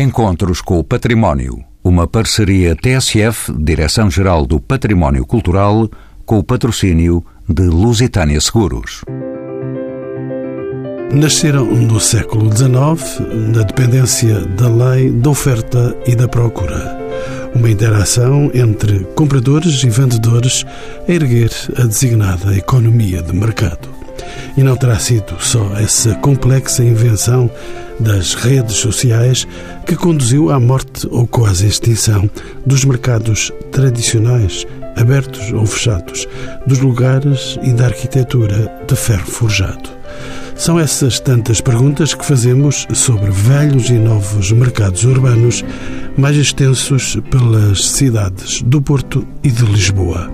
Encontros com o Património. Uma parceria TSF, Direção-Geral do Património Cultural, com o patrocínio de Lusitânia Seguros. Nasceram no século XIX, na dependência da lei da oferta e da procura. Uma interação entre compradores e vendedores a erguer a designada economia de mercado. E não terá sido só essa complexa invenção das redes sociais que conduziu à morte ou quase extinção dos mercados tradicionais, abertos ou fechados, dos lugares e da arquitetura de ferro forjado. São essas tantas perguntas que fazemos sobre velhos e novos mercados urbanos mais extensos pelas cidades do Porto e de Lisboa.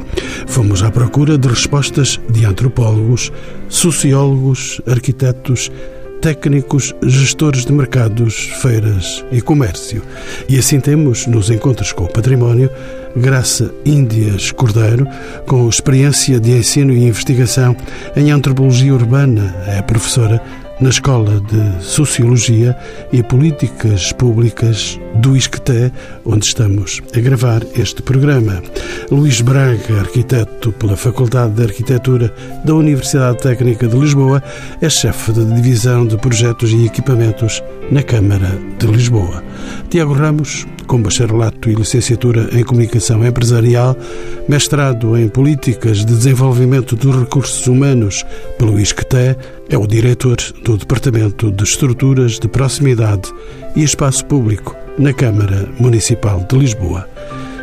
Fomos à procura de respostas de antropólogos, sociólogos, arquitetos, técnicos, gestores de mercados, feiras e comércio. E assim temos, nos encontros com o património, Graça Índias Cordeiro, com experiência de ensino e investigação em antropologia urbana, é professora na Escola de Sociologia e Políticas Públicas do ISCTE, onde estamos a gravar este programa. Luís Braga, arquiteto pela Faculdade de Arquitetura da Universidade Técnica de Lisboa, é chefe de divisão de projetos e equipamentos na Câmara de Lisboa. Tiago Ramos, com bacharelato e licenciatura em Comunicação Empresarial, mestrado em Políticas de Desenvolvimento dos Recursos Humanos pelo ISCTE, é o diretor do Departamento de Estruturas de Proximidade e Espaço Público na Câmara Municipal de Lisboa.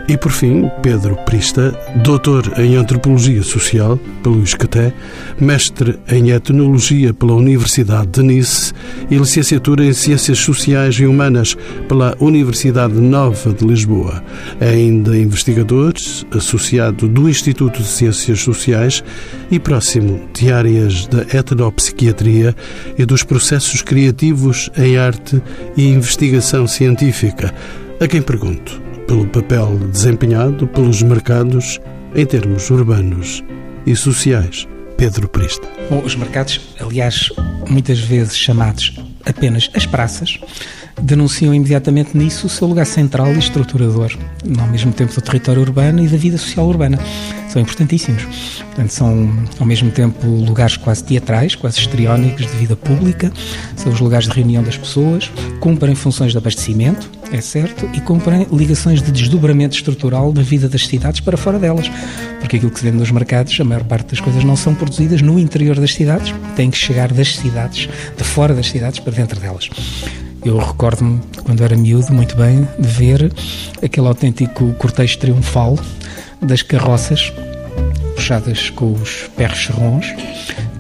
E por fim, Pedro Prista, doutor em Antropologia Social pelo ISCTE, mestre em Etnologia pela Universidade de Nice e licenciatura em Ciências Sociais e Humanas pela Universidade Nova de Lisboa. É ainda investigador, associado do Instituto de Ciências Sociais e próximo de áreas da etnopsiquiatria e dos processos criativos em arte e investigação científica. A quem pergunto pelo papel desempenhado pelos mercados em termos urbanos e sociais. Pedro Prista. Bom, os mercados, aliás, muitas vezes chamados apenas as praças, denunciam imediatamente nisso o seu lugar central e estruturador, ao mesmo tempo do território urbano e da vida social urbana. São importantíssimos. Portanto, são ao mesmo tempo lugares quase teatrais, quase histriónicos de vida pública, são os lugares de reunião das pessoas, cumprem funções de abastecimento, é certo, e cumprem ligações de desdobramento estrutural da vida das cidades para fora delas. Porque aquilo que se vende nos mercados, a maior parte das coisas não são produzidas no interior das cidades, têm que chegar das cidades, de fora das cidades, para dentro delas. Eu recordo-me, quando era miúdo, muito bem, de ver aquele autêntico cortejo triunfal das carroças puxadas com os perros serrons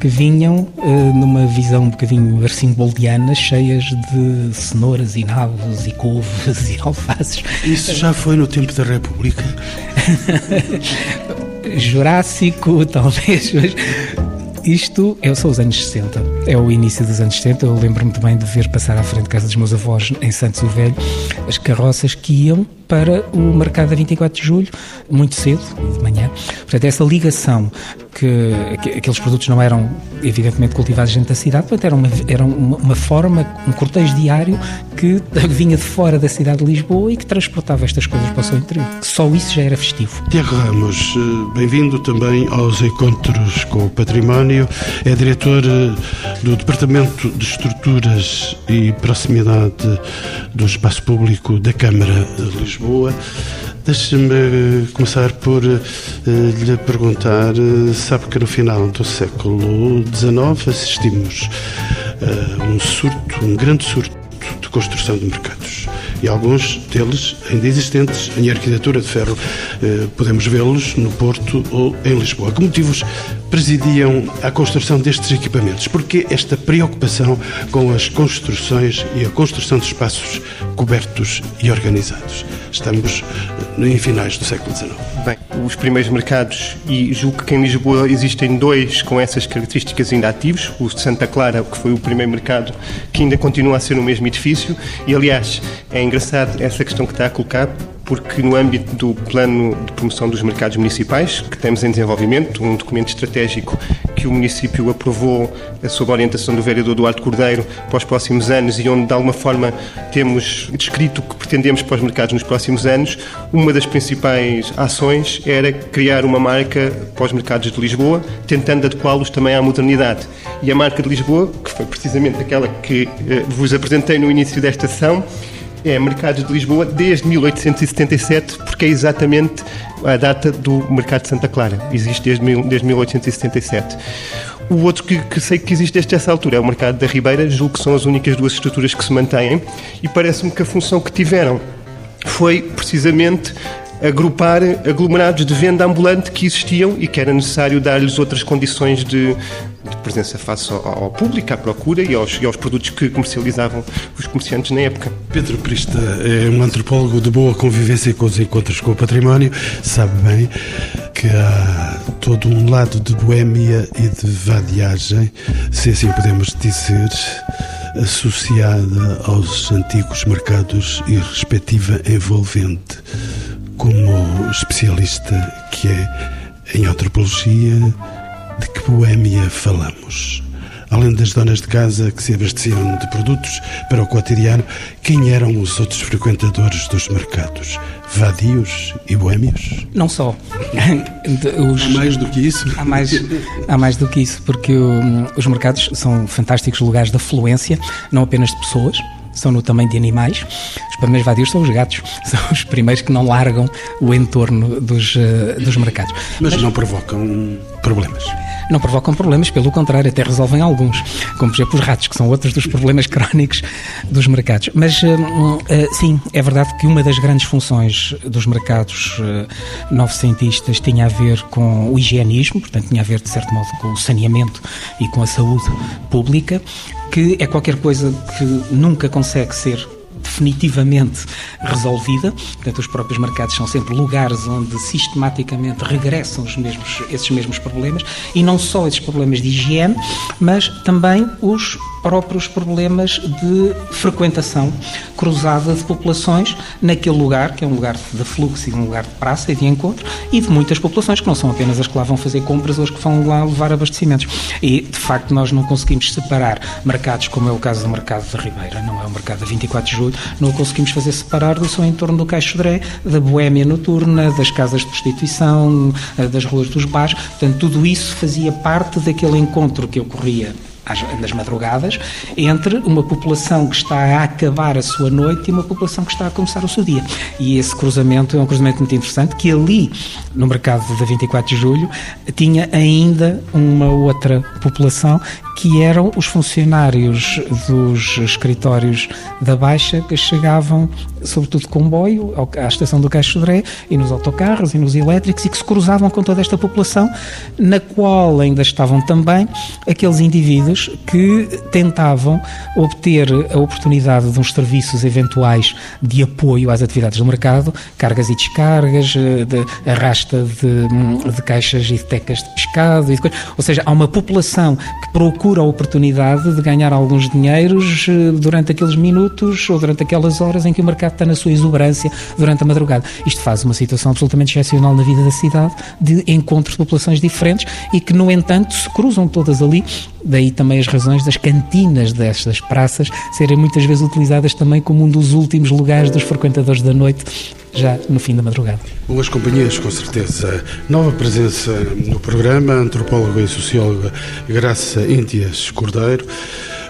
que vinham uh, numa visão um bocadinho arcimboldiana, cheias de cenouras e nabos e couves e alfaces. Isso já foi no tempo da República? Jurássico, talvez, mas isto é, são os anos 60, é o início dos anos 70. Eu lembro-me também de ver passar à frente de casa dos meus avós em Santos o Velho as carroças que iam para o mercado a 24 de julho, muito cedo, de manhã. Portanto, essa ligação que, que aqueles produtos não eram evidentemente cultivados dentro da cidade, portanto, era, uma, era uma, uma forma, um cortejo diário que vinha de fora da cidade de Lisboa e que transportava estas coisas para o seu interior. Só isso já era festivo. Tiago Ramos, eh, bem-vindo também aos Encontros com o Património. É diretor eh, do Departamento de Estruturas e Proximidade do Espaço Público da Câmara de Lisboa. Deixe-me começar por uh, lhe perguntar: uh, sabe que no final do século XIX assistimos a um surto, um grande surto de construção de mercados. E alguns deles ainda existentes em arquitetura de ferro. Eh, podemos vê-los no Porto ou em Lisboa. Que motivos presidiam a construção destes equipamentos? Porque esta preocupação com as construções e a construção de espaços cobertos e organizados? Estamos eh, em finais do século XIX. Bem, os primeiros mercados, e julgo que em Lisboa existem dois com essas características ainda ativos. O de Santa Clara, que foi o primeiro mercado, que ainda continua a ser no mesmo edifício. E, aliás, é engraçado essa questão que está a colocar, porque no âmbito do plano de promoção dos mercados municipais, que temos em desenvolvimento, um documento estratégico que o município aprovou sob a orientação do vereador Duarte Cordeiro para os próximos anos e onde, de alguma forma, temos descrito o que pretendemos para os mercados nos próximos anos, uma das principais ações era criar uma marca para os mercados de Lisboa, tentando adequá-los também à modernidade. E a marca de Lisboa, que foi precisamente aquela que eh, vos apresentei no início desta sessão, é Mercados de Lisboa desde 1877, porque é exatamente a data do Mercado de Santa Clara. Existe desde, desde 1877. O outro que, que, sei que existe desde essa altura é o Mercado da Ribeira, julgo que são as únicas duas estruturas que se mantêm, e parece-me que a função que tiveram foi precisamente agrupar aglomerados de venda ambulante que existiam e que era necessário dar-lhes outras condições de presença face ao, ao, público, à procura e aos, e aos produtos que comercializavam os comerciantes na época. Pedro Prista é um antropólogo de boa convivência com os encontros com o património, sabe bem que há todo um lado de boémia e de vadiagem, se assim podemos dizer, associada aos antigos mercados e respectiva envolvente como especialista que é em antropologia, de que boémia falamos? Além das donas de casa que se abasteciam de produtos para o cotidiano, quem eram os outros frequentadores dos mercados? Vadios e boémios? Não só. Os... Há mais do que isso? Há mais, há mais do que isso, porque um, os mercados são fantásticos lugares de afluência, não apenas de pessoas, são no tamanho de animais. Os primeiros vadios são os gatos, são os primeiros que não largam o entorno dos, uh, dos mercados. Mas, Mas não provocam problemas não provocam problemas, pelo contrário, até resolvem alguns, como por exemplo os ratos, que são outros dos problemas crónicos dos mercados. Mas uh, uh, sim, é verdade que uma das grandes funções dos mercados novecentistas tinha a ver com o higienismo, portanto, tinha a ver, de certo modo, com o saneamento e com a saúde pública que é qualquer coisa que nunca consegue ser definitivamente resolvida. Portanto, os próprios mercados são sempre lugares onde sistematicamente regressam os mesmos, esses mesmos problemas e não só esses problemas de higiene, mas também os próprios problemas de frequentação cruzada de populações naquele lugar, que é um lugar de fluxo e um lugar de praça e de encontro, e de muitas populações que não são apenas as que lá vão fazer compras ou as que vão lá levar abastecimentos. E, de facto, nós não conseguimos separar mercados, como é o caso do mercado da Ribeira, não é o mercado da 24 de julho, não conseguimos fazer separar do seu entorno do Caixo Dré, da boémia noturna, das casas de prostituição, das ruas dos bares. Portanto, tudo isso fazia parte daquele encontro que ocorria nas madrugadas, entre uma população que está a acabar a sua noite e uma população que está a começar o seu dia. E esse cruzamento é um cruzamento muito interessante, que ali, no mercado da 24 de julho, tinha ainda uma outra população que eram os funcionários dos escritórios da Baixa que chegavam, sobretudo comboio, à estação do Caixo Dré e nos autocarros e nos elétricos e que se cruzavam com toda esta população, na qual ainda estavam também aqueles indivíduos que tentavam obter a oportunidade de uns serviços eventuais de apoio às atividades do mercado, cargas e descargas, eh, de arrasta de, de caixas e de tecas de pescado, de ou seja, há uma população que procura procura a oportunidade de ganhar alguns dinheiros eh, durante aqueles minutos ou durante aquelas horas em que o mercado está na sua exuberância durante a madrugada. Isto faz uma situação absolutamente excepcional na vida da cidade, de encontros de populações diferentes e que, no entanto, se cruzam todas ali. Daí também as razões das cantinas destas praças serem muitas vezes utilizadas também como um dos últimos lugares dos frequentadores da noite já no fim da madrugada. Boas companhias, com certeza. Nova presença no programa, antropóloga e socióloga Graça Índias Cordeiro.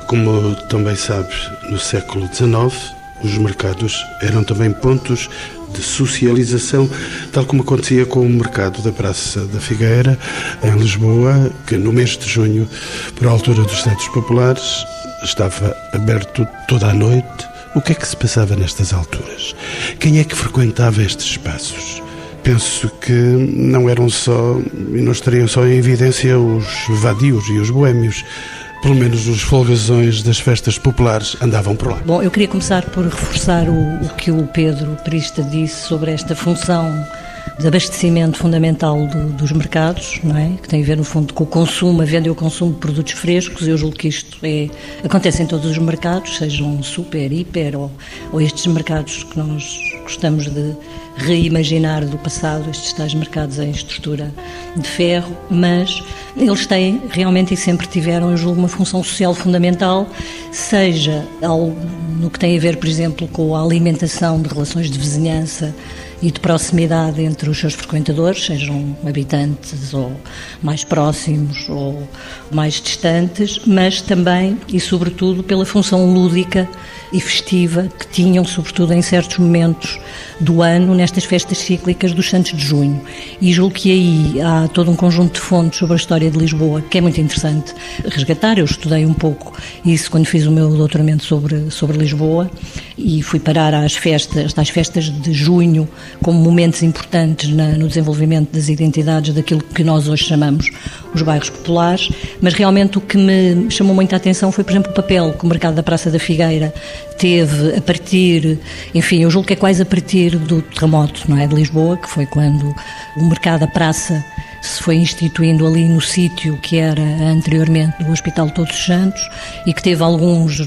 Como também sabes, no século XIX, os mercados eram também pontos de socialização, tal como acontecia com o mercado da Praça da Figueira, em Lisboa, que no mês de junho, por altura dos Santos Populares, estava aberto toda a noite o que é que se passava nestas alturas? Quem é que frequentava estes espaços? Penso que não eram só, e não estariam só em evidência os vadios e os boêmios. Pelo menos os folgazões das festas populares andavam por lá. Bom, eu queria começar por reforçar o, o que o Pedro Prista disse sobre esta função de abastecimento fundamental do, dos mercados, não é? Que tem a ver, no fundo, com o consumo, a venda e o consumo de produtos frescos. Eu julgo que isto é, acontece em todos os mercados, sejam super, hiper ou, ou estes mercados que nós gostamos de reimaginar do passado estes tais mercados em estrutura de ferro, mas eles têm realmente e sempre tiveram, eu julgo, uma função social fundamental, seja no que tem a ver, por exemplo, com a alimentação de relações de vizinhança e de proximidade entre os seus frequentadores, sejam habitantes ou mais próximos ou mais distantes, mas também e sobretudo pela função lúdica e festiva que tinham, sobretudo em certos momentos do ano, nestas festas cíclicas dos Santos de Junho. E julgo que aí há todo um conjunto de fontes sobre a história de Lisboa que é muito interessante resgatar. Eu estudei um pouco isso quando fiz o meu doutoramento sobre, sobre Lisboa e fui parar às festas, às festas de junho como momentos importantes na, no desenvolvimento das identidades daquilo que nós hoje chamamos os bairros populares, mas realmente o que me chamou muita atenção foi, por exemplo, o papel que o mercado da Praça da Figueira teve a partir, enfim, eu julgo que é quase a partir do terremoto, não é, de Lisboa, que foi quando o mercado da praça se foi instituindo ali no sítio que era anteriormente do Hospital Todos os Santos e que teve alguns,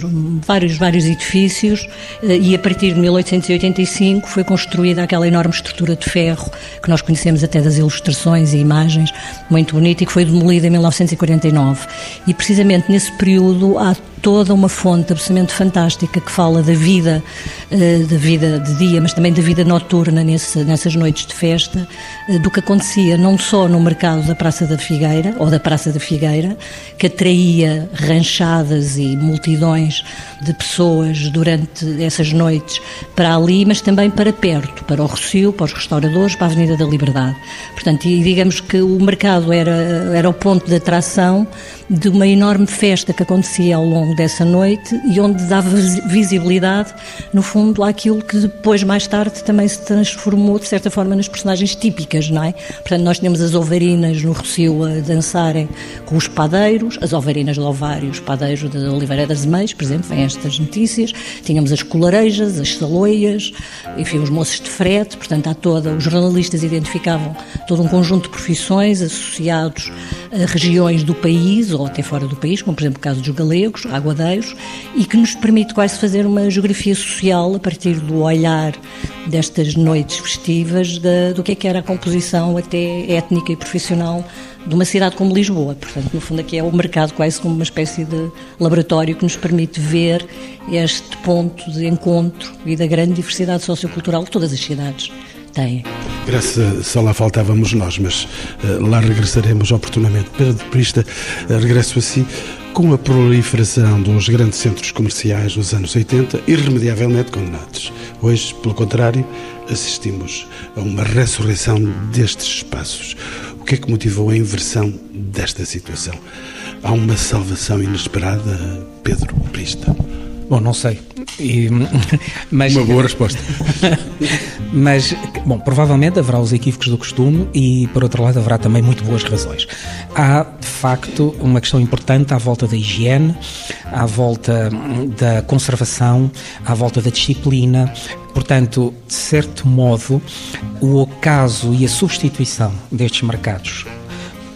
vários, vários edifícios eh, e a partir de 1885 foi construída aquela enorme estrutura de ferro que nós conhecemos até das ilustrações e imagens, muito bonita e que foi demolida em 1949. E precisamente nesse período há toda uma fonte absolutamente fantástica que fala da vida, eh, da vida de dia, mas também da vida noturna nesse, nessas noites de festa, eh, do que acontecia não só no mercado da Praça da Figueira, ou da Praça da Figueira, que atraía ranchadas e multidões de pessoas durante essas noites para ali, mas também para perto, para o Rocio, para os restauradores, para a Avenida da Liberdade. Portanto, e digamos que o mercado era, era o ponto de atração de uma enorme festa que acontecia ao longo dessa noite e onde dava visibilidade, no fundo, àquilo que depois, mais tarde, também se transformou, de certa forma, nas personagens típicas, não é? Portanto, nós tínhamos as ovarinas no Rocio a dançarem com os padeiros, as ovarinas de Ovário, os padeiros da Oliveira das Meias, por exemplo, vêm estas notícias. Tínhamos as colarejas, as saloias, enfim, os moços de frete, portanto, há toda, os jornalistas identificavam todo um conjunto de profissões associados regiões do país ou até fora do país, como por exemplo o caso dos galegos, aguadeiros, e que nos permite quase fazer uma geografia social a partir do olhar destas noites festivas do que é que era a composição até étnica e profissional de uma cidade como Lisboa. Portanto, no fundo, aqui é o mercado quase como uma espécie de laboratório que nos permite ver este ponto de encontro e da grande diversidade sociocultural que todas as cidades têm. Graça, só lá faltávamos nós, mas uh, lá regressaremos oportunamente. Pedro Prista, uh, regresso a si. Com a proliferação dos grandes centros comerciais nos anos 80, irremediavelmente condenados. Hoje, pelo contrário, assistimos a uma ressurreição destes espaços. O que é que motivou a inversão desta situação? Há uma salvação inesperada, Pedro Prista? Bom, não sei. E, mas, Uma boa resposta. mas, bom, provavelmente haverá os equívocos do costume e, por outro lado, haverá também muito boas razões. Há, de facto, uma questão importante à volta da higiene, à volta da conservação, à volta da disciplina. Portanto, de certo modo, o ocaso e a substituição destes mercados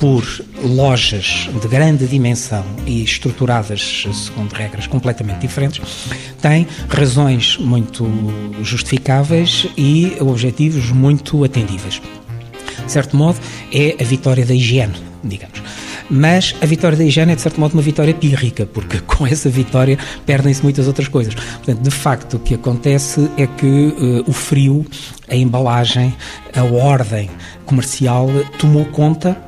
por lojas de grande dimensão e estruturadas segundo regras completamente diferentes, tem razões muito justificáveis e objetivos muito atendíveis. De certo modo, é a vitória da higiene, digamos. Mas a vitória da higiene é, de certo modo, uma vitória pírrica, porque com essa vitória perdem-se muitas outras coisas. Portanto, de facto, o que acontece é que uh, o frio, a embalagem, a ordem comercial tomou conta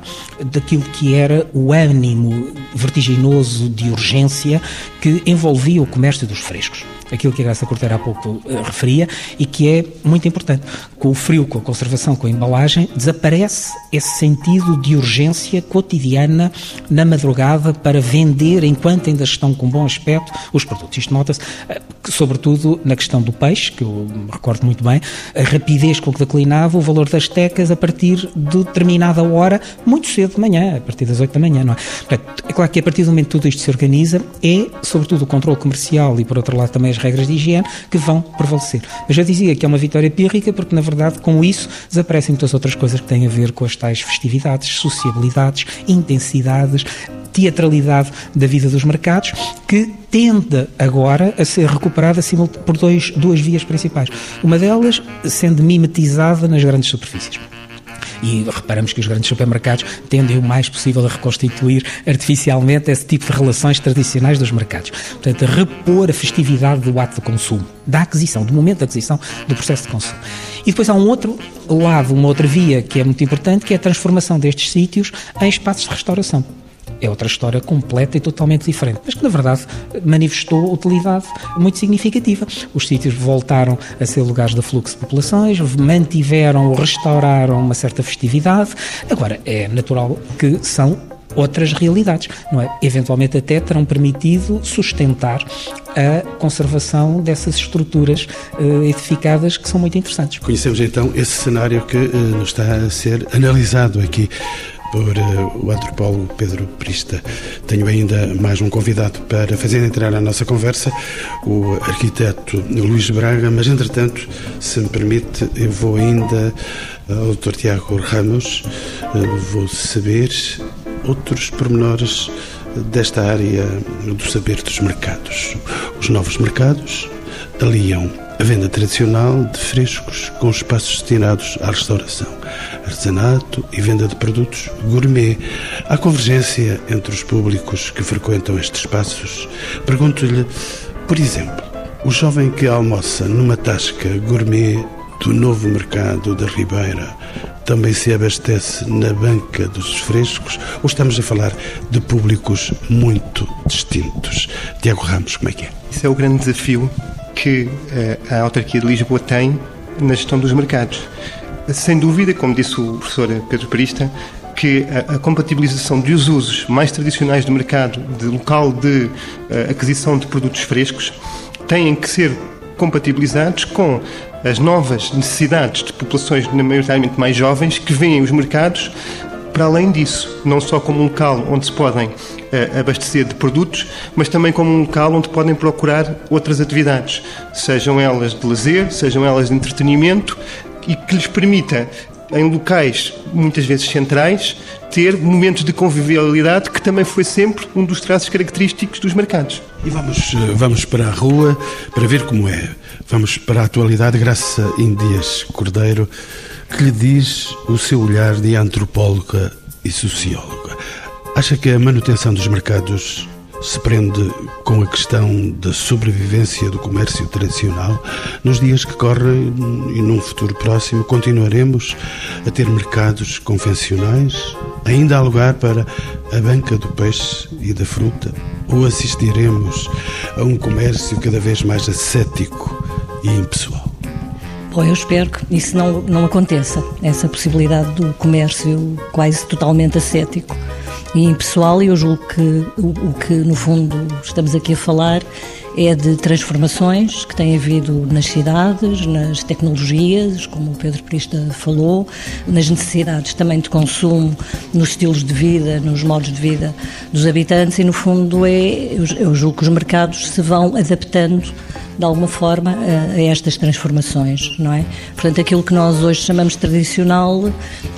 daquilo que era o ânimo vertiginoso de urgência que envolvia o comércio dos frescos aquilo que a Graça Corteira há pouco uh, referia e que é muito importante. Com o frio, com a conservação, com a embalagem, desaparece esse sentido de urgência cotidiana na madrugada para vender, enquanto ainda estão com bom aspecto, os produtos. Isto nota-se, uh, sobretudo na questão do peixe, que eu recordo muito bem, a rapidez com que declinava o valor das tecas a partir de determinada hora, muito cedo de manhã, a partir das 8 da manhã, não é? Portanto, é claro que a partir do momento que tudo isto se organiza, é sobretudo o controle comercial e, por outro lado, também as regras de higiene que vão prevalecer. Mas já dizia que é uma vitória pírrica porque, na verdade, com isso desaparecem muitas outras coisas que têm a ver com as tais festividades, sociabilidades, intensidades, teatralidade da vida dos mercados, que tende agora a ser recuperada por dois, duas vias principais. Uma delas sendo mimetizada nas grandes superfícies e reparamos que os grandes supermercados tendem o mais possível a reconstituir artificialmente esse tipo de relações tradicionais dos mercados. Portanto, a repor a festividade do ato de consumo, da aquisição, do momento de aquisição do processo de consumo. E depois há um outro lado, uma outra via que é muito importante, que é a transformação destes sítios em espaços de restauração é outra história completa e totalmente diferente, mas que na verdade manifestou utilidade muito significativa. Os sítios voltaram a ser lugares de fluxo de populações, mantiveram ou restauraram uma certa festividade. Agora, é natural que são outras realidades, não é? Eventualmente até terão permitido sustentar a conservação dessas estruturas uh, edificadas que são muito interessantes. Conhecemos então esse cenário que uh, nos está a ser analisado aqui por uh, o antropólogo Pedro Prista. Tenho ainda mais um convidado para fazer entrar na nossa conversa, o arquiteto Luís Braga, mas entretanto, se me permite, eu vou ainda ao Dr. Tiago Ramos, uh, vou saber outros pormenores desta área do saber dos mercados. Os novos mercados aliam a venda tradicional de frescos com espaços destinados à restauração, artesanato e venda de produtos gourmet. Há convergência entre os públicos que frequentam estes espaços. Pergunto-lhe, por exemplo, o jovem que almoça numa tasca gourmet do novo mercado da Ribeira também se abastece na banca dos frescos ou estamos a falar de públicos muito distintos? Tiago Ramos, como é que é? Isso é o grande desafio que eh, a autarquia de Lisboa tem na gestão dos mercados. Sem dúvida, como disse o professor Pedro Perista, que a, compatibilização de os usos mais tradicionais do mercado, de local de uh, aquisição de produtos frescos, têm que ser compatibilizados com as novas necessidades de populações maioritariamente mais jovens que veem os mercados para além disso, não só como um local onde se podem uh, abastecer de produtos, mas também como um local onde podem procurar outras atividades, sejam elas de lazer, sejam elas de entretenimento, e que lhes permita, em locais muitas vezes centrais, ter momentos de convivialidade que também foi sempre um dos traços característicos dos mercados. E vamos, eh, vamos para a rua para ver como é. Vamos para a atualidade, graças a Indias Cordeiro que lhe diz o seu olhar de antropóloga e socióloga? Acha que a manutenção dos mercados se prende com a questão da sobrevivência do comércio tradicional? Nos dias que correm e num futuro próximo, continuaremos a ter mercados convencionais? Ainda há lugar para a banca do peixe e da fruta? Ou assistiremos a um comércio cada vez mais ascético e impessoal? Bom, eu espero que isso não, não aconteça, essa possibilidade do comércio quase totalmente ascético e impessoal, e eu julgo que o, o que, no fundo, estamos aqui a falar é de transformações que têm havido nas cidades, nas tecnologias, como o Pedro Prista falou, nas necessidades também de consumo, nos estilos de vida, nos modos de vida dos habitantes e, no fundo, é, eu julgo que os mercados se vão adaptando de alguma forma, a, estas transformações, não é? Portanto, aquilo que nós hoje chamamos tradicional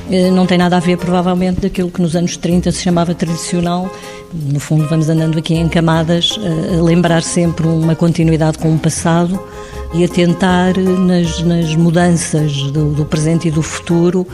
eh, não tem nada a ver, provavelmente, daquilo que nos anos 30 se chamava tradicional. No fundo, vamos andando aqui em camadas, eh, a lembrar sempre uma continuidade com o passado e a tentar, nas, nas mudanças do, do presente e do futuro,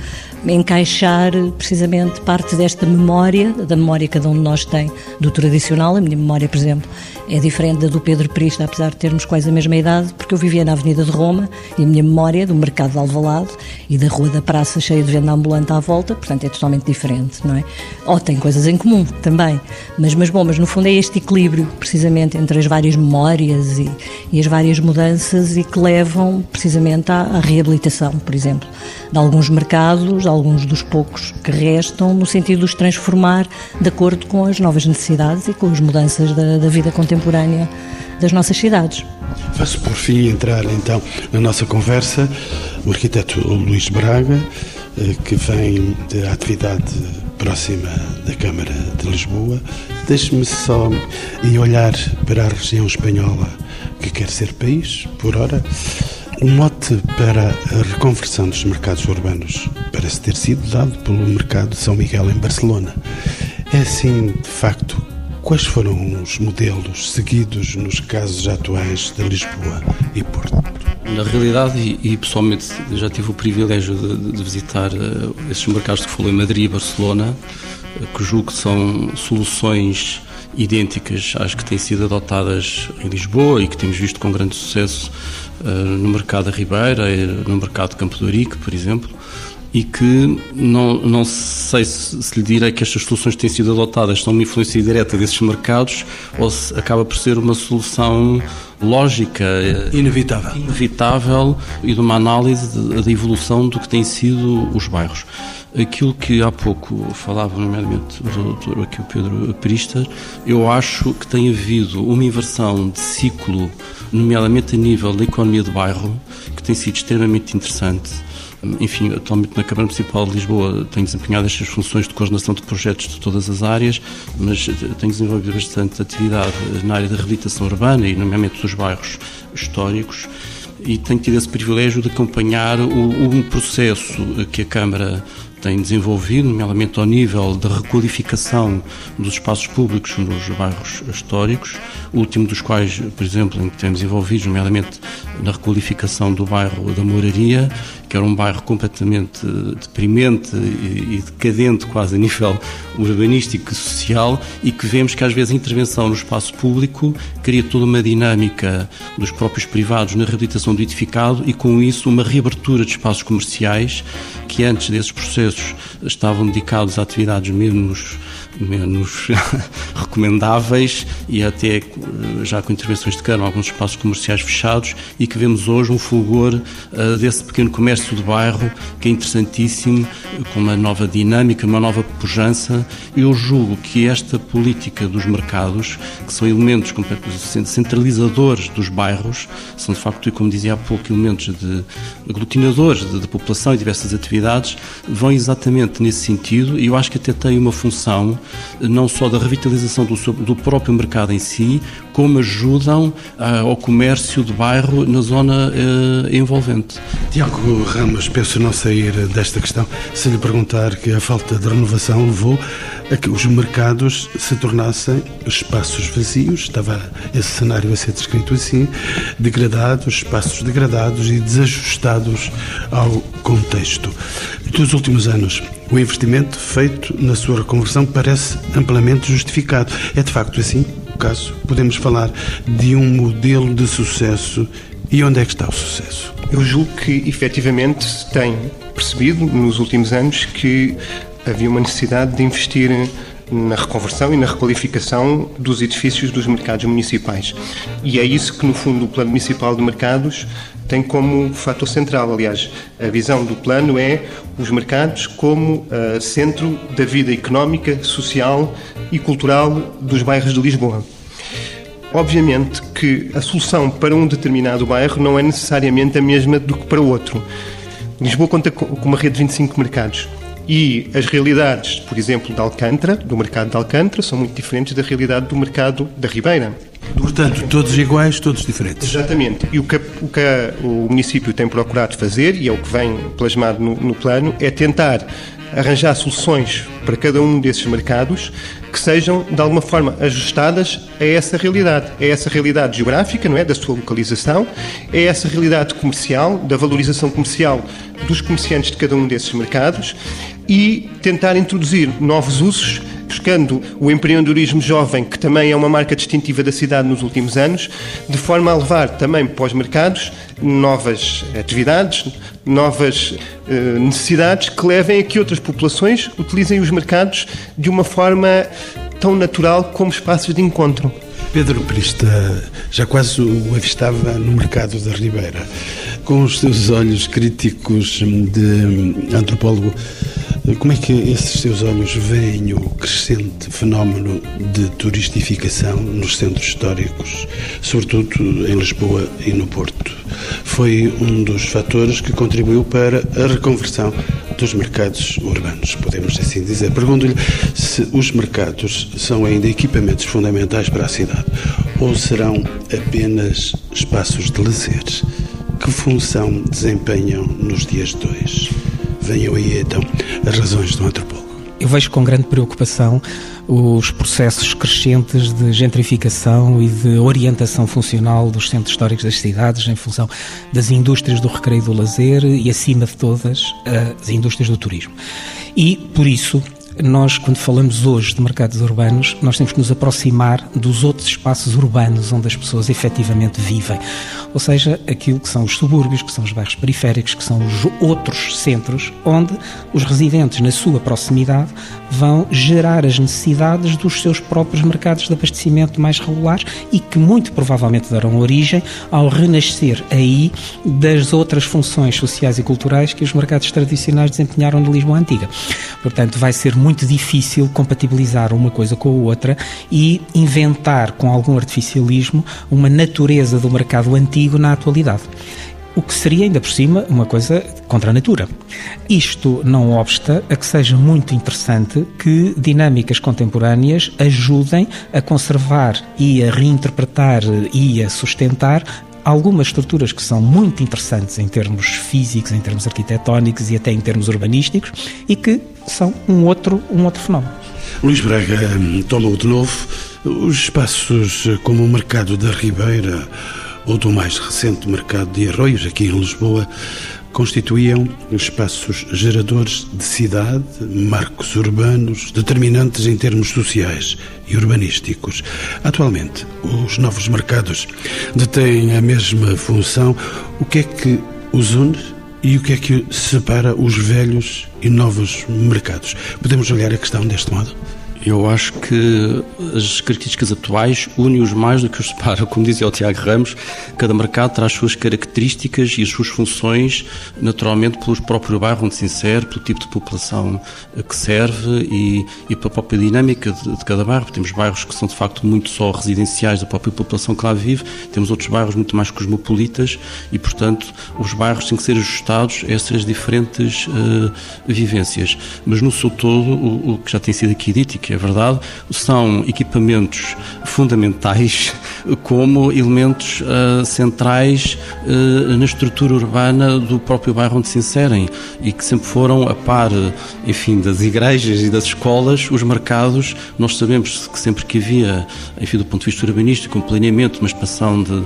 encaixar precisamente parte desta memória, da memória que cada um de nós tem do tradicional. A minha memória, por exemplo, é diferente da do Pedro Prista, apesar de termos quase a mesma idade, porque eu vivia na Avenida de Roma e a minha memória do mercado de Alvalade e da Rua da Praça cheia de venda ambulante à volta, portanto é totalmente diferente, não é? Ou tem coisas em comum também, mas, mas bom, mas no fundo é este equilíbrio, precisamente, entre as várias memórias e, e as várias mudanças e que levam precisamente à, à reabilitação, por exemplo, de alguns mercados, alguns dos poucos que restam, no sentido de os transformar de acordo com as novas necessidades e com as mudanças da, da vida contemporânea das nossas cidades. Faço por fim entrar então na nossa conversa o arquiteto Luís Braga, eh, que vem da atividade próxima da Câmara de Lisboa. Deixe-me só e olhar para a região espanhola que quer ser país, por hora. O mote para a reconversão dos mercados urbanos parece ter sido dado pelo mercado de São Miguel em Barcelona. É assim, de facto, quais foram os modelos seguidos nos casos atuais de Lisboa e Porto? Na realidade, e, e pessoalmente já tive o privilégio de, de visitar uh, esses mercados que falou em Madrid e Barcelona, uh, que julgo que são soluções idênticas às que têm sido adotadas em Lisboa e que temos visto com grande sucesso uh, no mercado da Ribeira, no mercado de Campo do Arique, por exemplo, e que não, não sei se, se lhe direi que estas soluções que têm sido adotadas são uma influência direta desses mercados ou se acaba por ser uma solução lógica, inevitável, inevitável e de uma análise da evolução do que têm sido os bairros. Aquilo que há pouco falava, nomeadamente, o doutor aqui, o Pedro Prister, eu acho que tem havido uma inversão de ciclo, nomeadamente a nível da economia de bairro, que tem sido extremamente interessante. Enfim, atualmente na Câmara Municipal de Lisboa tenho desempenhado estas funções de coordenação de projetos de todas as áreas, mas tenho desenvolvido bastante atividade na área da reabilitação urbana e, nomeadamente, dos bairros históricos e tenho tido esse privilégio de acompanhar o, um processo que a Câmara tem desenvolvido, nomeadamente ao nível da requalificação dos espaços públicos nos bairros históricos, o último dos quais, por exemplo, em que temos envolvidos, nomeadamente na requalificação do bairro da Moraria, que era um bairro completamente deprimente e decadente quase a nível urbanístico e social e que vemos que às vezes a intervenção no espaço público cria toda uma dinâmica dos próprios privados na reabilitação do edificado e com isso uma reabertura de espaços comerciais que antes desses processos estavam dedicados a atividades menos menos recomendáveis e até eh, já com intervenções de cano, alguns espaços comerciais fechados e que vemos hoje um fulgor uh, desse pequeno comércio de bairro que é interessantíssimo, com uma nova dinâmica, uma nova pujança. Eu julgo que esta política dos mercados, que são elementos centralizadores dos bairros, são de facto, como dizia há pouco, elementos de aglutinadores de, de população e diversas atividades, vão exatamente nesse sentido e eu acho que até tem uma função não só da revitalização do, do próprio mercado em si, como ajudam ah, ao comércio de bairro na zona eh, envolvente. Tiago Ramos, penso não sair desta questão se lhe perguntar que a falta de renovação levou a que os mercados se tornassem espaços vazios, estava esse cenário a ser descrito assim, degradados, espaços degradados e desajustados ao contexto. Dos últimos anos, o investimento feito na sua reconversão parece amplamente justificado. É de facto assim caso? Podemos falar de um modelo de sucesso e onde é que está o sucesso? Eu julgo que efetivamente tem percebido nos últimos anos que havia uma necessidade de investir na reconversão e na requalificação dos edifícios dos mercados municipais. E é isso que, no fundo, o Plano Municipal de Mercados tem como fator central. Aliás, a visão do plano é os mercados como uh, centro da vida económica, social e cultural dos bairros de Lisboa. Obviamente que a solução para um determinado bairro não é necessariamente a mesma do que para outro. Lisboa conta com uma rede de 25 mercados e as realidades, por exemplo, de Alcântara, do mercado de Alcântara, são muito diferentes da realidade do mercado da Ribeira. Portanto, todos iguais, todos diferentes. Exatamente. E o que, o que o município tem procurado fazer, e é o que vem plasmado no, no plano, é tentar arranjar soluções para cada um desses mercados que sejam de alguma forma ajustadas a essa realidade, a essa realidade geográfica, não é, da sua localização, é essa realidade comercial, da valorização comercial dos comerciantes de cada um desses mercados e tentar introduzir novos usos buscando o empreendedorismo jovem, que também é uma marca distintiva da cidade nos últimos anos, de forma a levar também para os mercados novas atividades, novas eh, necessidades que levem a que outras populações utilizem os mercados de uma forma tão natural como espaços de encontro. Pedro Prista já quase o avistava no mercado da Ribeira. Com os seus olhos críticos de antropólogo, como é que esses seus olhos veem o crescente fenómeno de turistificação nos centros históricos, sobretudo em Lisboa e no Porto? Foi um dos fatores que contribuiu para a reconversão dos mercados urbanos, podemos assim dizer. Pergunto-lhe se os mercados são ainda equipamentos fundamentais para a cidade ou serão apenas espaços de lazer. Que função desempenham nos dias de hoje? Venham aí então as razões do antropólogo. Eu vejo com grande preocupação os processos crescentes de gentrificação e de orientação funcional dos centros históricos das cidades em função das indústrias do recreio e do lazer e, acima de todas, as indústrias do turismo. E, por isso, nós, quando falamos hoje de mercados urbanos, nós temos que nos aproximar dos outros espaços urbanos onde as pessoas efetivamente vivem. Ou seja, aquilo que são os subúrbios, que são os bairros periféricos, que são os outros centros, onde os residentes, na sua proximidade, vão gerar as necessidades dos seus próprios mercados de abastecimento mais regulares e que muito provavelmente darão origem ao renascer aí das outras funções sociais e culturais que os mercados tradicionais desempenharam na Lisboa Antiga. Portanto, vai ser muito difícil compatibilizar uma coisa com a outra e inventar com algum artificialismo uma natureza do mercado antigo na atualidade o que seria ainda por cima uma coisa contra a natura. Isto não obsta a que seja muito interessante que dinâmicas contemporâneas ajudem a conservar e a reinterpretar e a sustentar algumas estruturas que são muito interessantes em termos físicos, em termos arquitetónicos e até em termos urbanísticos e que são um outro, um outro fenómeno. Luís Braga toma-o de novo. Os espaços como o Mercado da Ribeira ou do mais recente Mercado de Arroios, aqui em Lisboa, constituíam espaços geradores de cidade, marcos urbanos, determinantes em termos sociais e urbanísticos. Atualmente, os novos mercados detêm a mesma função. O que é que os une e o que é que separa os velhos e novos mercados? Podemos olhar a questão deste modo? Eu acho que as características atuais unem-os mais do que os separam. Como dizia o Tiago Ramos, cada mercado traz as suas características e as suas funções, naturalmente, pelo próprio bairro onde se insere, pelo tipo de população que serve e, e pela própria dinâmica de, de, cada bairro. Temos bairros que são, de facto, muito só residenciais da própria população que lá vive, temos outros bairros muito mais cosmopolitas e, portanto, os bairros têm que ser ajustados a essas diferentes uh, vivências. Mas, no seu todo, o, o que já tem sido aqui dito e que é verdade, são equipamentos fundamentais como elementos uh, centrais uh, na estrutura urbana do próprio bairro onde se inserem e que sempre foram a par, enfim, das igrejas e das escolas, os mercados. Nós sabemos que sempre que havia, enfim, do ponto de vista urbanístico, um planeamento, uma expansão de,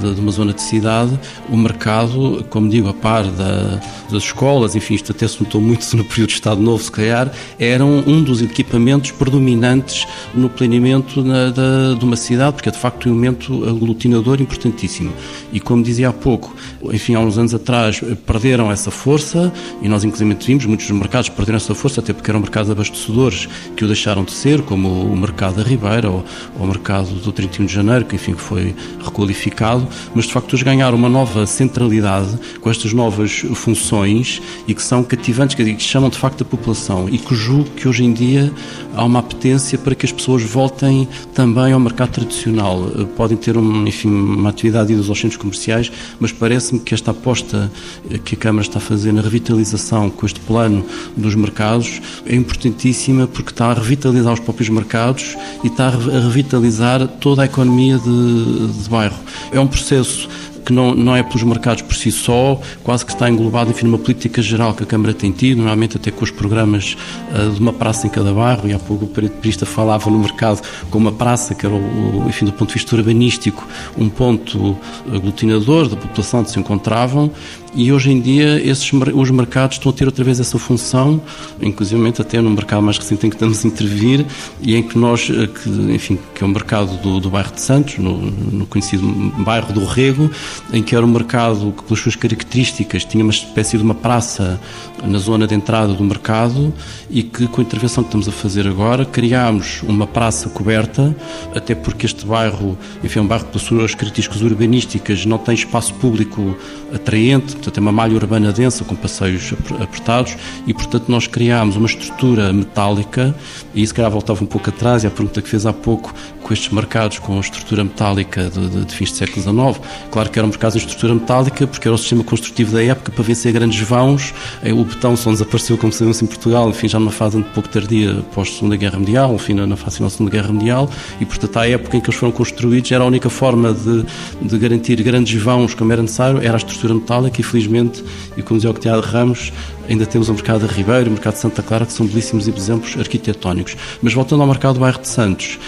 de, de uma zona de cidade, o mercado, como digo, a par da, das escolas, enfim, isto até se notou muito no período de Estado Novo, se calhar, eram um dos equipamentos predominantes no planeamento na, da, de uma cidade, porque é de facto um elemento aglutinador importantíssimo. E como dizia há pouco, enfim, há uns anos atrás perderam essa força e nós inclusive vimos muitos dos mercados perderam essa força, até porque eram mercados abastecedores que o deixaram de ser, como o mercado da Ribeira ou, ou o mercado do 31 de Janeiro, que enfim foi requalificado, mas de facto eles ganharam uma nova centralidade com estas novas funções e que são cativantes, que chamam de facto a população e que julgo que hoje em dia há uma apetência para que as pessoas voltem também ao mercado tradicional. Eh, podem ter, um, enfim, uma atividade de aos centros comerciais, mas parece-me que esta aposta eh, que a Câmara está a fazer na revitalização com este plano dos mercados é importantíssima porque está a revitalizar os próprios mercados e está a revitalizar toda a economia de, de bairro. É um processo que não, não é pelos mercados por si só, quase que está englobado enfim, numa política geral que a Câmara tem tido, normalmente até com os programas uh, de uma praça em cada bairro, e há pouco o Pereira Prista falava no mercado com uma praça, que era, o, enfim, do ponto de vista urbanístico, um ponto aglutinador da população onde se encontravam, e hoje em dia esses, os mercados estão a ter outra vez essa função, inclusive até no mercado mais recente em que estamos a intervir e em que nós, eh, que, enfim, que é o mercado do, do bairro de Santos, no, no, conhecido bairro do Rego, em que era um mercado que pelas suas características tinha uma espécie de uma praça na zona de entrada do mercado e que com a intervenção que estamos a fazer agora criámos uma praça coberta, até porque este bairro, enfim, é um bairro que pelas suas características urbanísticas não tem espaço público atraente, portanto é uma malha urbana densa com passeios apertados e portanto nós criámos uma estrutura metálica e se calhar voltava um pouco atrás e a pergunta que fez há pouco com estes mercados com estrutura metálica de, de, de fins do século XIX, claro que eram mercados de estrutura metálica porque era o sistema construtivo da época para vencer grandes vãos, o betão só desapareceu como sabemos em Portugal, enfim já numa fase um pouco tardia após a Segunda Guerra Mundial, enfim na fase da Segunda Guerra Mundial. E portanto à época em que eles foram construídos era a única forma de, de garantir grandes vãos como era necessário, era a estrutura metálica e felizmente, e como dizia o Tiago Ramos, ainda temos o mercado de Ribeiro, o mercado de Santa Clara, que são belíssimos exemplos arquitetónicos. Mas voltando ao mercado do bairro de Santos,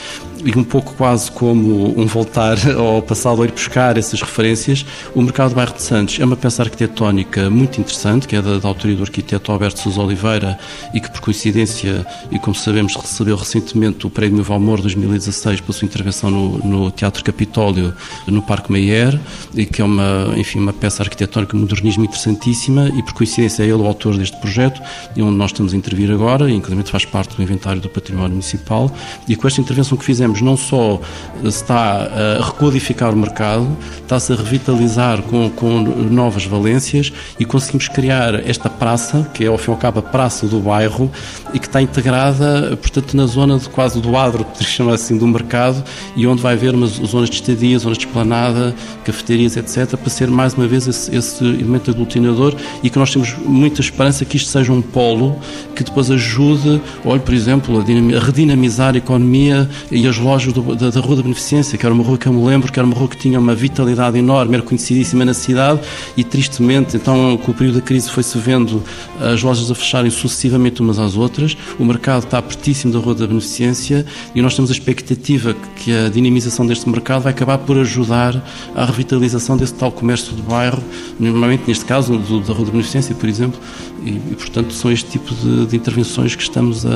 e um pouco quase como um voltar ao passado ou ir buscar essas referências, o mercado do bairro de Santos é uma peça arquitetónica muito interessante, que é da, da autoria do arquiteto Alberto Sousa Oliveira e que, por coincidência, e como sabemos, recebeu recentemente o Prémio Valmor 2016 pela sua intervenção no, no Teatro Capitólio, no Parque Meyer, e que é uma, enfim, uma peça arquitetónica modernismo interessantíssima e, por coincidência, é ele o autor deste projeto e onde nós estamos a intervir agora, e inclusive faz parte do inventário do património municipal, e com esta intervenção que fizemos não só está a recodificar o mercado, está-se a revitalizar com, com novas valências e conseguimos criar esta praça, que é ao fim e ao cabo a praça do bairro, e está integrada, portanto, na zona de quase do adro, por chamar assim, do mercado, e onde vai haver umas zonas de estadia, zonas de esplanada, cafetarias, etc., para ser mais uma vez esse, esse elemento aglutinador e que nós temos muita esperança que isto seja um polo que depois ajude, olhe, por exemplo, a, redinamizar a economia e as lojas do, da, da, Rua da Beneficência, que era uma rua que eu me lembro, que era uma rua que tinha uma vitalidade enorme, era conhecidíssima na cidade e tristemente, então, com o período da crise foi-se vendo as lojas a fecharem sucessivamente umas às outras, o mercado está pertíssimo da Rua da Beneficência e nós temos a expectativa que a dinamização deste mercado vai acabar por ajudar à revitalização desse tal comércio do bairro, normalmente neste caso do, da Rua da Beneficência, por exemplo, e, e portanto são este tipo de, de intervenções que estamos a,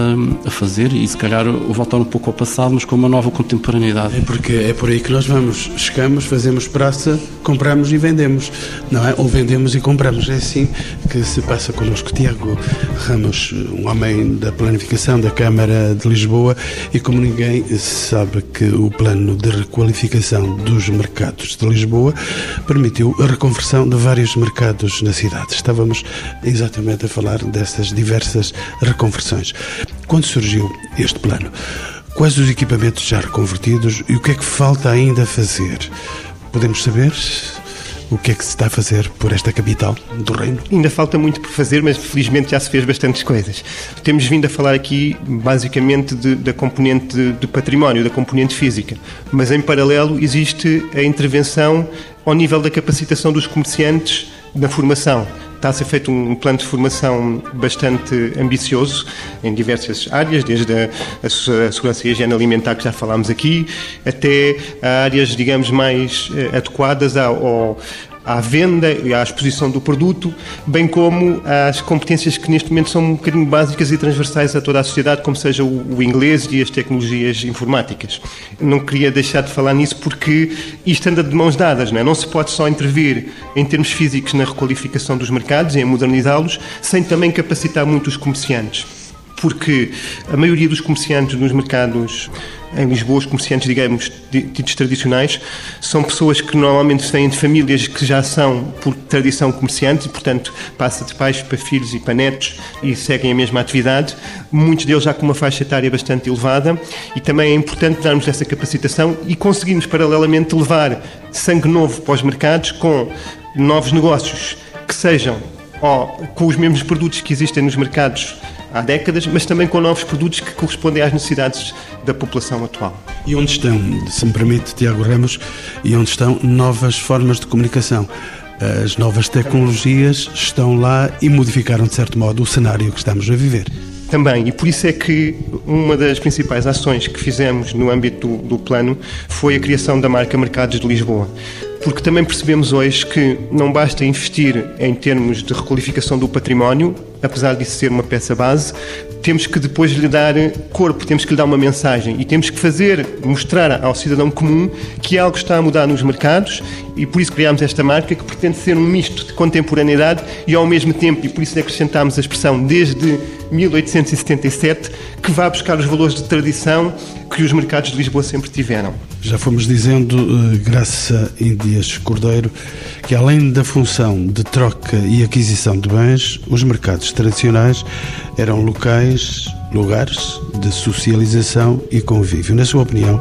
a, fazer e se calhar voltar um pouco ao passado, mas com uma nova contemporaneidade. É porque é por aí que nós vamos, chegamos, fazemos praça, compramos e vendemos, não é? Ou vendemos e compramos. É assim que se passa connosco. Tiago Ramos, um homem da planificação da Câmara de Lisboa e como ninguém sabe que o plano de requalificação dos mercados de Lisboa permitiu a reconversão de vários mercados na cidade. Estávamos exatamente a falar dessas diversas reconversões. Quando surgiu este plano? Quais os equipamentos já reconvertidos e o que é que falta ainda fazer? Podemos saber o que é que se está a fazer por esta capital do reino? Ainda falta muito por fazer, mas felizmente já se fez bastantes coisas. Temos vindo a falar aqui basicamente de, da componente de património, da componente física, mas em paralelo existe a intervenção ao nível da capacitação dos comerciantes na formação Está a ser feito um plano de formação bastante ambicioso em diversas áreas, desde a, a segurança e a higiene alimentar, que já falámos aqui, até a áreas, digamos, mais eh, adequadas ao, à venda e à exposição do produto, bem como às competências que neste momento são um bocadinho básicas e transversais a toda a sociedade, como seja o, inglês e as tecnologias informáticas. Não queria deixar de falar nisso porque isto anda de mãos dadas, não é? Não se pode só intervir em termos físicos na requalificação dos mercados e em modernizá-los, sem também capacitar muito os comerciantes porque a maioria dos comerciantes nos mercados em Lisboa, os comerciantes, digamos, ditos tradicionais, são pessoas que normalmente vêm de famílias que já são, por tradição, comerciantes e, portanto, passa de pais para filhos e para netos e seguem a mesma atividade. Muitos deles já com uma faixa etária bastante elevada e também é importante darmos essa capacitação e conseguirmos, paralelamente, levar sangue novo para os mercados com novos negócios que sejam ó, com os mesmos produtos que existem nos mercados há décadas, mas também com novos produtos que correspondem às necessidades da população atual. E onde estão, se me permite, Tiago Ramos, e onde estão novas formas de comunicação? As novas tecnologias estão lá e modificaram, de certo modo, o cenário que estamos a viver. Também, e por isso é que uma das principais ações que fizemos no âmbito do, do plano foi a criação da marca Mercados de Lisboa porque também percebemos hoje que não basta investir em termos de requalificação do património, apesar disso ser uma peça base, temos que depois lhe dar corpo, temos que lhe dar uma mensagem e temos que fazer, mostrar ao cidadão comum que algo está a mudar nos mercados e por isso criámos esta marca que pretende ser um misto de contemporaneidade e ao mesmo tempo, e por isso acrescentámos a expressão desde 1877, que vai buscar os valores de tradição que os mercados de Lisboa sempre tiveram. Já fomos dizendo, uh, Graça Indias Cordeiro, que além da função de troca e aquisição de bens, os mercados tradicionais eram locais, lugares de socialização e convívio. Na sua opinião,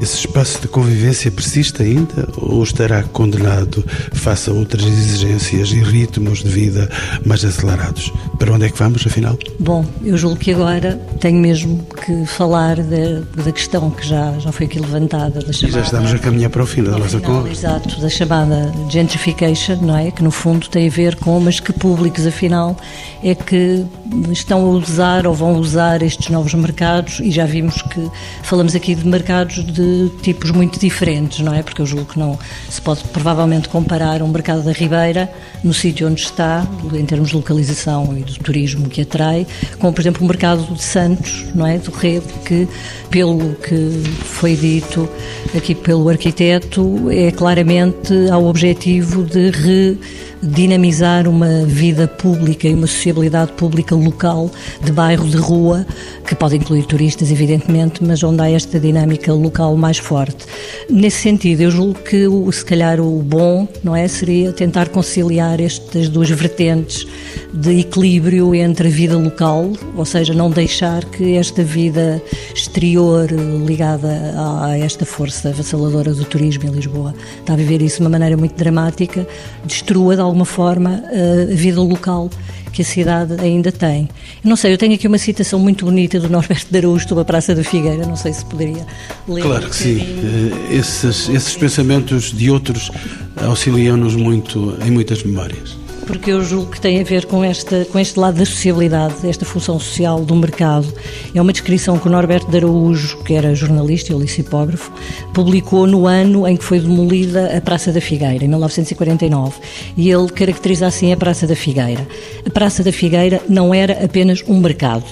esse espaço de convivência persiste ainda ou estará condenado face a outras exigências e ritmos de vida mais acelerados? Para onde é que vamos, afinal? Bom, eu julgo que agora tenho mesmo que falar da, da questão que já, já foi aqui levantada. Da chamada, e já estamos a caminhar para o fim da nossa conversa. Exato, da chamada gentrification, não é? Que no fundo tem a ver com, mas que públicos afinal é que estão a usar ou vão usar estes novos mercados e já vimos que falamos aqui de mercados de tipos muito diferentes, não é? Porque eu julgo que não se pode provavelmente comparar um mercado da Ribeira no sítio onde está, em termos de localização e do turismo que atrai, com, por exemplo, o mercado de Santos, não é? Do Rede, que, pelo que foi dito aqui pelo arquiteto, é claramente ao objetivo de re dinamizar uma vida pública e uma sociabilidade pública local, de bairro, de rua, que pode incluir turistas, evidentemente, mas onde há esta dinâmica local mais forte. Nesse sentido, eu julgo que se calhar o bom, não é, seria tentar conciliar estas duas vertentes de equilíbrio entre a vida local, ou seja, não deixar que esta vida exterior ligada a esta força avassaladora do turismo em Lisboa, está a viver isso de uma maneira muito dramática, destrua de alguma forma a vida local que a cidade ainda tem. não sei, eu tenho aqui uma citação muito bonita do Norberto de Araújo sobre a Praça da Figueira, não sei se poderia ler. Claro que sim, eh, esses, esses pensamentos de outros auxiliam-nos muito em muitas memórias porque eu julgo que tem a ver com, com este lado da sociabilidade, esta função social do mercado. É uma descrição que o Norberto de Araújo, que era jornalista e licipógrafo, publicou no ano em que foi demolida a Praça da Figueira, em 1949. E ele caracteriza assim a Praça da Figueira. A Praça da Figueira não era apenas um mercado,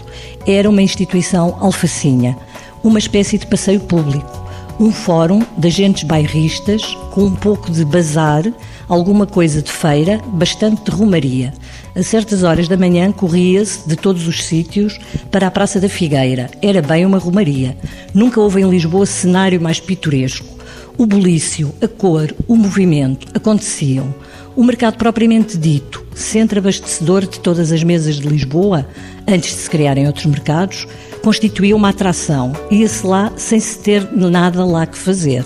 era uma instituição alfacinha, uma espécie de passeio público um fórum de agentes bairristas com um pouco de bazar, alguma coisa de feira, bastante de romaria. A certas horas da manhã corria-se de todos os sítios para a Praça da Figueira. Era bem uma romaria. Nunca houve em Lisboa cenário mais pitoresco. O bulício, a cor, o movimento aconteciam. O mercado propriamente dito, centro abastecedor de todas as mesas de Lisboa, antes de se criarem outros mercados, constituía uma atração. Ia-se lá sem se ter nada lá que fazer.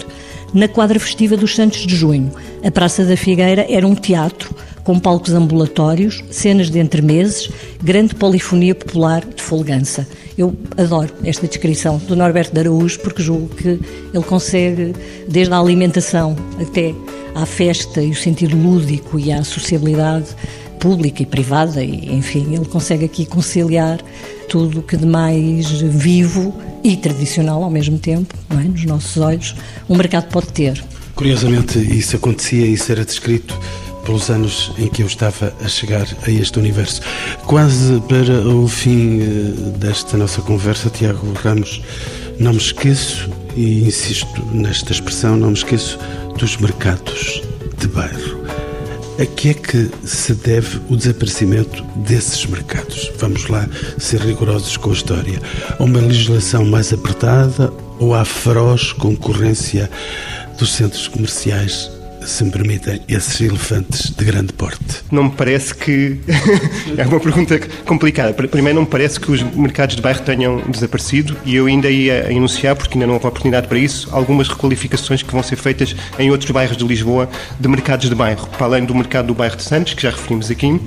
Na quadra festiva dos Santos de Junho, a Praça da Figueira era um teatro com palcos ambulatórios, cenas de entremeses, grande polifonia popular de folgança. Eu adoro esta descrição do Norberto de Araújo porque julgo que ele consegue, desde a alimentação até à festa e o sentido lúdico e à sociabilidade pública e privada, e, enfim, ele consegue aqui conciliar tudo o que de mais vivo e tradicional ao mesmo tempo, é? nos nossos olhos, um mercado pode ter. Curiosamente, isso acontecia, isso era descrito pelos anos em que eu estava a chegar a este universo. Quase para o fim eh, desta nossa conversa, Tiago Ramos, não me esqueço, e insisto nesta expressão, não me esqueço dos mercados de bairro. A que é que se deve o desaparecimento desses mercados? Vamos lá ser rigorosos com a história. A uma legislação mais apertada ou à feroz concorrência dos centros comerciais se me permitem, esses elefantes de grande porte? Não me parece que. é uma pergunta complicada. Primeiro, não me parece que os mercados de bairro tenham desaparecido e eu ainda ia enunciar, porque ainda não houve oportunidade para isso, algumas requalificações que vão ser feitas em outros bairros de Lisboa de mercados de bairro, para além do mercado do bairro de Santos, que já referimos aqui.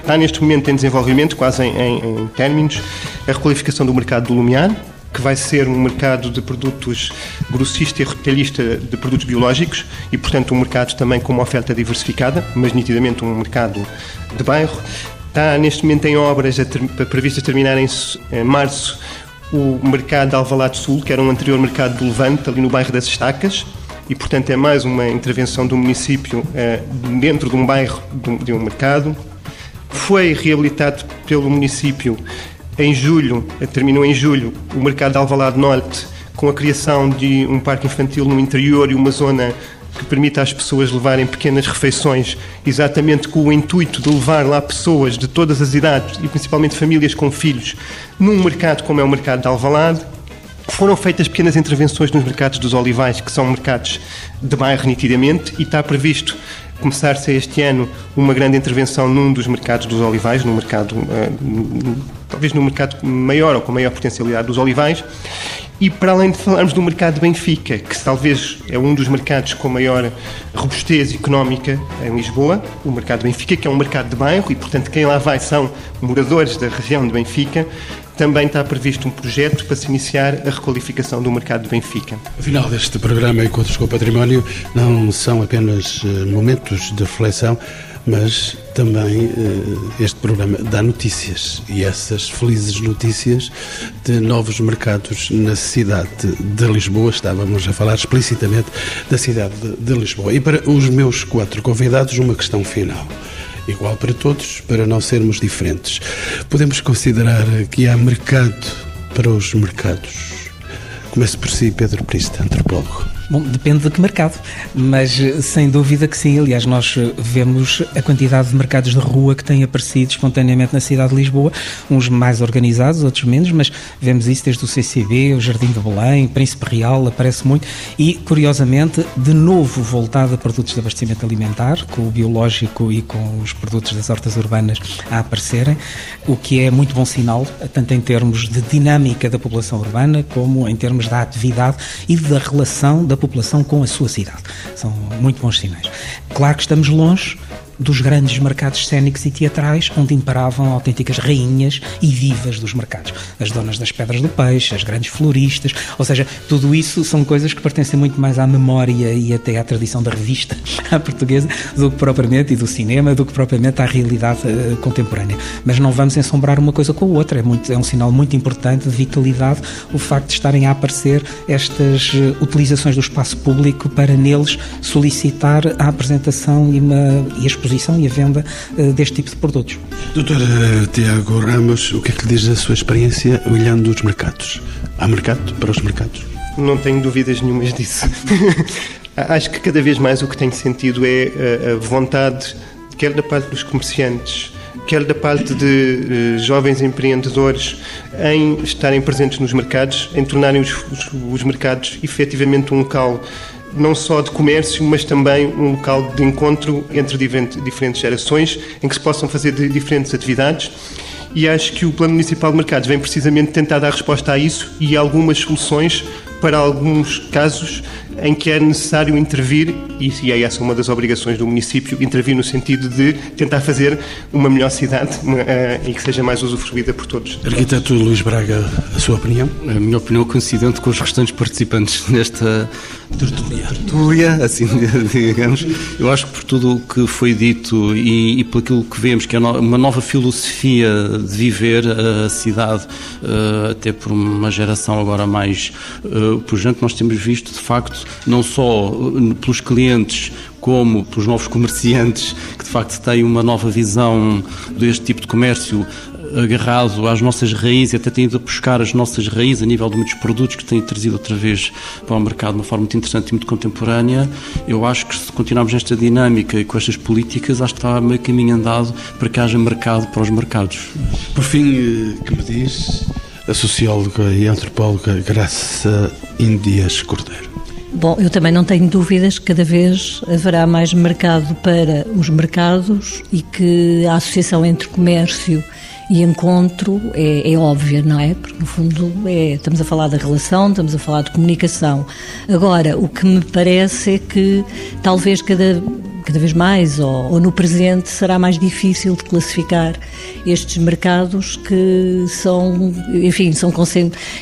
Está neste momento em desenvolvimento, quase em, em, em términos, a requalificação do mercado do Lumiar, que vai ser um mercado de produtos grossista e retalhista de produtos biológicos e, portanto, um mercado também com uma oferta diversificada, mas nitidamente um mercado de bairro. Está neste momento em obras previstas terminar em, março o mercado de Alvalade Sul, que era um anterior mercado do Levante, ali no bairro das Estacas, e, portanto, é mais uma intervenção do município eh, dentro de um bairro de um mercado. Foi reabilitado pelo município em julho, terminou em julho, o mercado de Alvalade Norte, com a criação de um parque infantil no interior e uma zona que permita às pessoas levarem pequenas refeições, exatamente com o intuito de levar lá pessoas de todas as idades e principalmente famílias com filhos, num mercado como é o mercado de Alvalade. Foram feitas pequenas intervenções nos mercados dos olivais, que são mercados de bairro nitidamente, e está previsto começar-se este ano uma grande intervenção num dos mercados dos olivais, no mercado, uh, talvez no mercado maior ou com maior potencialidade dos olivais. E para além de falarmos do mercado de Benfica, que talvez é um dos mercados com maior robustez económica em Lisboa, o mercado de Benfica, que é um mercado de bairro e, portanto, quem lá vai são moradores da região de Benfica, também está previsto um projeto para se iniciar a requalificação do mercado de Benfica. Afinal, este programa Encontros com o Património não são apenas eh, momentos de reflexão, mas também eh, este programa dá notícias e essas felizes notícias de novos mercados na cidade de Lisboa. Estávamos a falar explicitamente da cidade de Lisboa. E para os meus quatro convidados, uma questão final igual para todos, para não sermos diferentes. Podemos considerar que há mercado para os mercados. Comece por si, Pedro Prista, antropólogo. Bom, depende de que mercado, mas eh, sem dúvida que sim. Aliás, nós eh, vemos a quantidade de mercados de rua que têm aparecido espontaneamente na cidade de Lisboa, uns mais organizados, outros menos, mas vemos isso desde o CCB, o Jardim de Belém, Príncipe Real, aparece muito. E, curiosamente, de novo voltado a produtos de abastecimento alimentar, com o biológico e com os produtos das hortas urbanas a aparecerem, o que é muito bom sinal, tanto em termos de dinâmica da população urbana, como em termos da atividade e da relação da população com a sua cidade. São muito bons sinais. Claro que estamos longe dos grandes mercados cénicos e teatrais, onde imperavam autênticas rainhas e divas dos mercados. As donas das pedras do peixe, as grandes floristas, ou seja, tudo isso são coisas que pertencem muito mais à memória e até à tradição da revista à portuguesa do que propriamente, e do cinema, do que propriamente à realidade uh, contemporânea. Mas não vamos ensombrar uma coisa com a outra, é, muito, é um sinal muito importante de vitalidade o facto de estarem a aparecer estas uh, utilizações do espaço público para neles solicitar a apresentação e, uma, e a exposição exposição e a venda uh, deste tipo de produtos. Doutor uh, Tiago Ramos, o que é que lhe diz a sua experiência olhando os mercados? Há mercado para os mercados? Não tenho dúvidas nenhumas disso. Acho que cada vez mais o que tenho sentido é a, a vontade, quer da parte dos comerciantes, quer da parte de jovens empreendedores, em estarem presentes nos mercados, em tornarem os, os, os mercados efetivamente um local não só de comércio, mas também um local de encontro entre diferentes gerações, em que se possam fazer diferentes atividades. E acho que o Plano Municipal de Mercados vem precisamente tentar dar resposta a isso e algumas soluções para alguns casos em que é necessário intervir, e é essa uma das obrigações do município, intervir no sentido de tentar fazer uma melhor cidade uh, e que seja mais usufruída por todos. Arquiteto Luís Braga, a sua opinião? A minha opinião é coincidente com os restantes participantes nesta tertulia, tertulia assim digamos. Eu acho que por tudo o que foi dito e, e por aquilo que vemos, que é uma nova filosofia de viver a cidade, uh, até por uma geração agora mais uh, pujante, nós temos visto, de facto, não só uh, pelos clientes como pelos novos comerciantes que de facto têm uma nova visão deste tipo de comércio agarrado às nossas raízes até tem ido a buscar as nossas raízes a nível de muitos produtos que têm trazido outra vez para o mercado de uma forma muito interessante e muito contemporânea. Eu acho que se continuarmos nesta dinâmica e com estas políticas, acho que está meio caminho andado para que haja mercado para os mercados. Por fim, eh, que me diz a socióloga e antropóloga Graça Indias Cordeiro? Bom, eu também não tenho dúvidas que cada vez haverá mais mercado para os mercados e que a associação entre comércio e encontro é, é óbvia, não é? Porque, no fundo, é, estamos a falar da relação, estamos a falar de comunicação. Agora, o que me parece é que talvez cada cada vez mais, ou, ou, no presente, será mais difícil de classificar estes mercados que são, enfim, são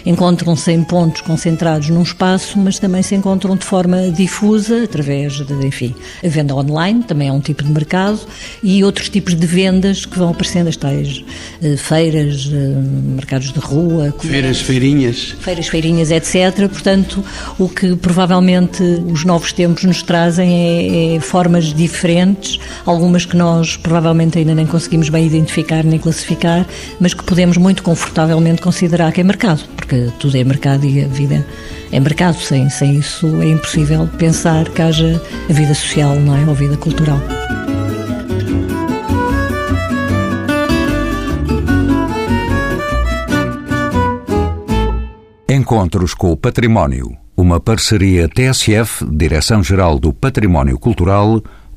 encontram-se em pontos concentrados num espaço, mas também se encontram de forma difusa, através de, enfim, a venda online, também é um tipo de mercado, e outros tipos de vendas que vão aparecendo, as tais uh, feiras, uh, mercados de rua. Feiras, feirinhas. Feiras, feirinhas, etc. Portanto, o que provavelmente os novos tempos nos trazem é, é formas diferentes, algumas que nós provavelmente ainda nem conseguimos bem identificar nem classificar, mas que podemos muito confortavelmente considerar que é mercado, porque tudo é mercado e a vida é mercado. Sem, sem isso é impossível pensar que haja a vida social, não é? Ou vida cultural. Encontros com o Património. Uma parceria TSF, Direção-Geral do Património Cultural,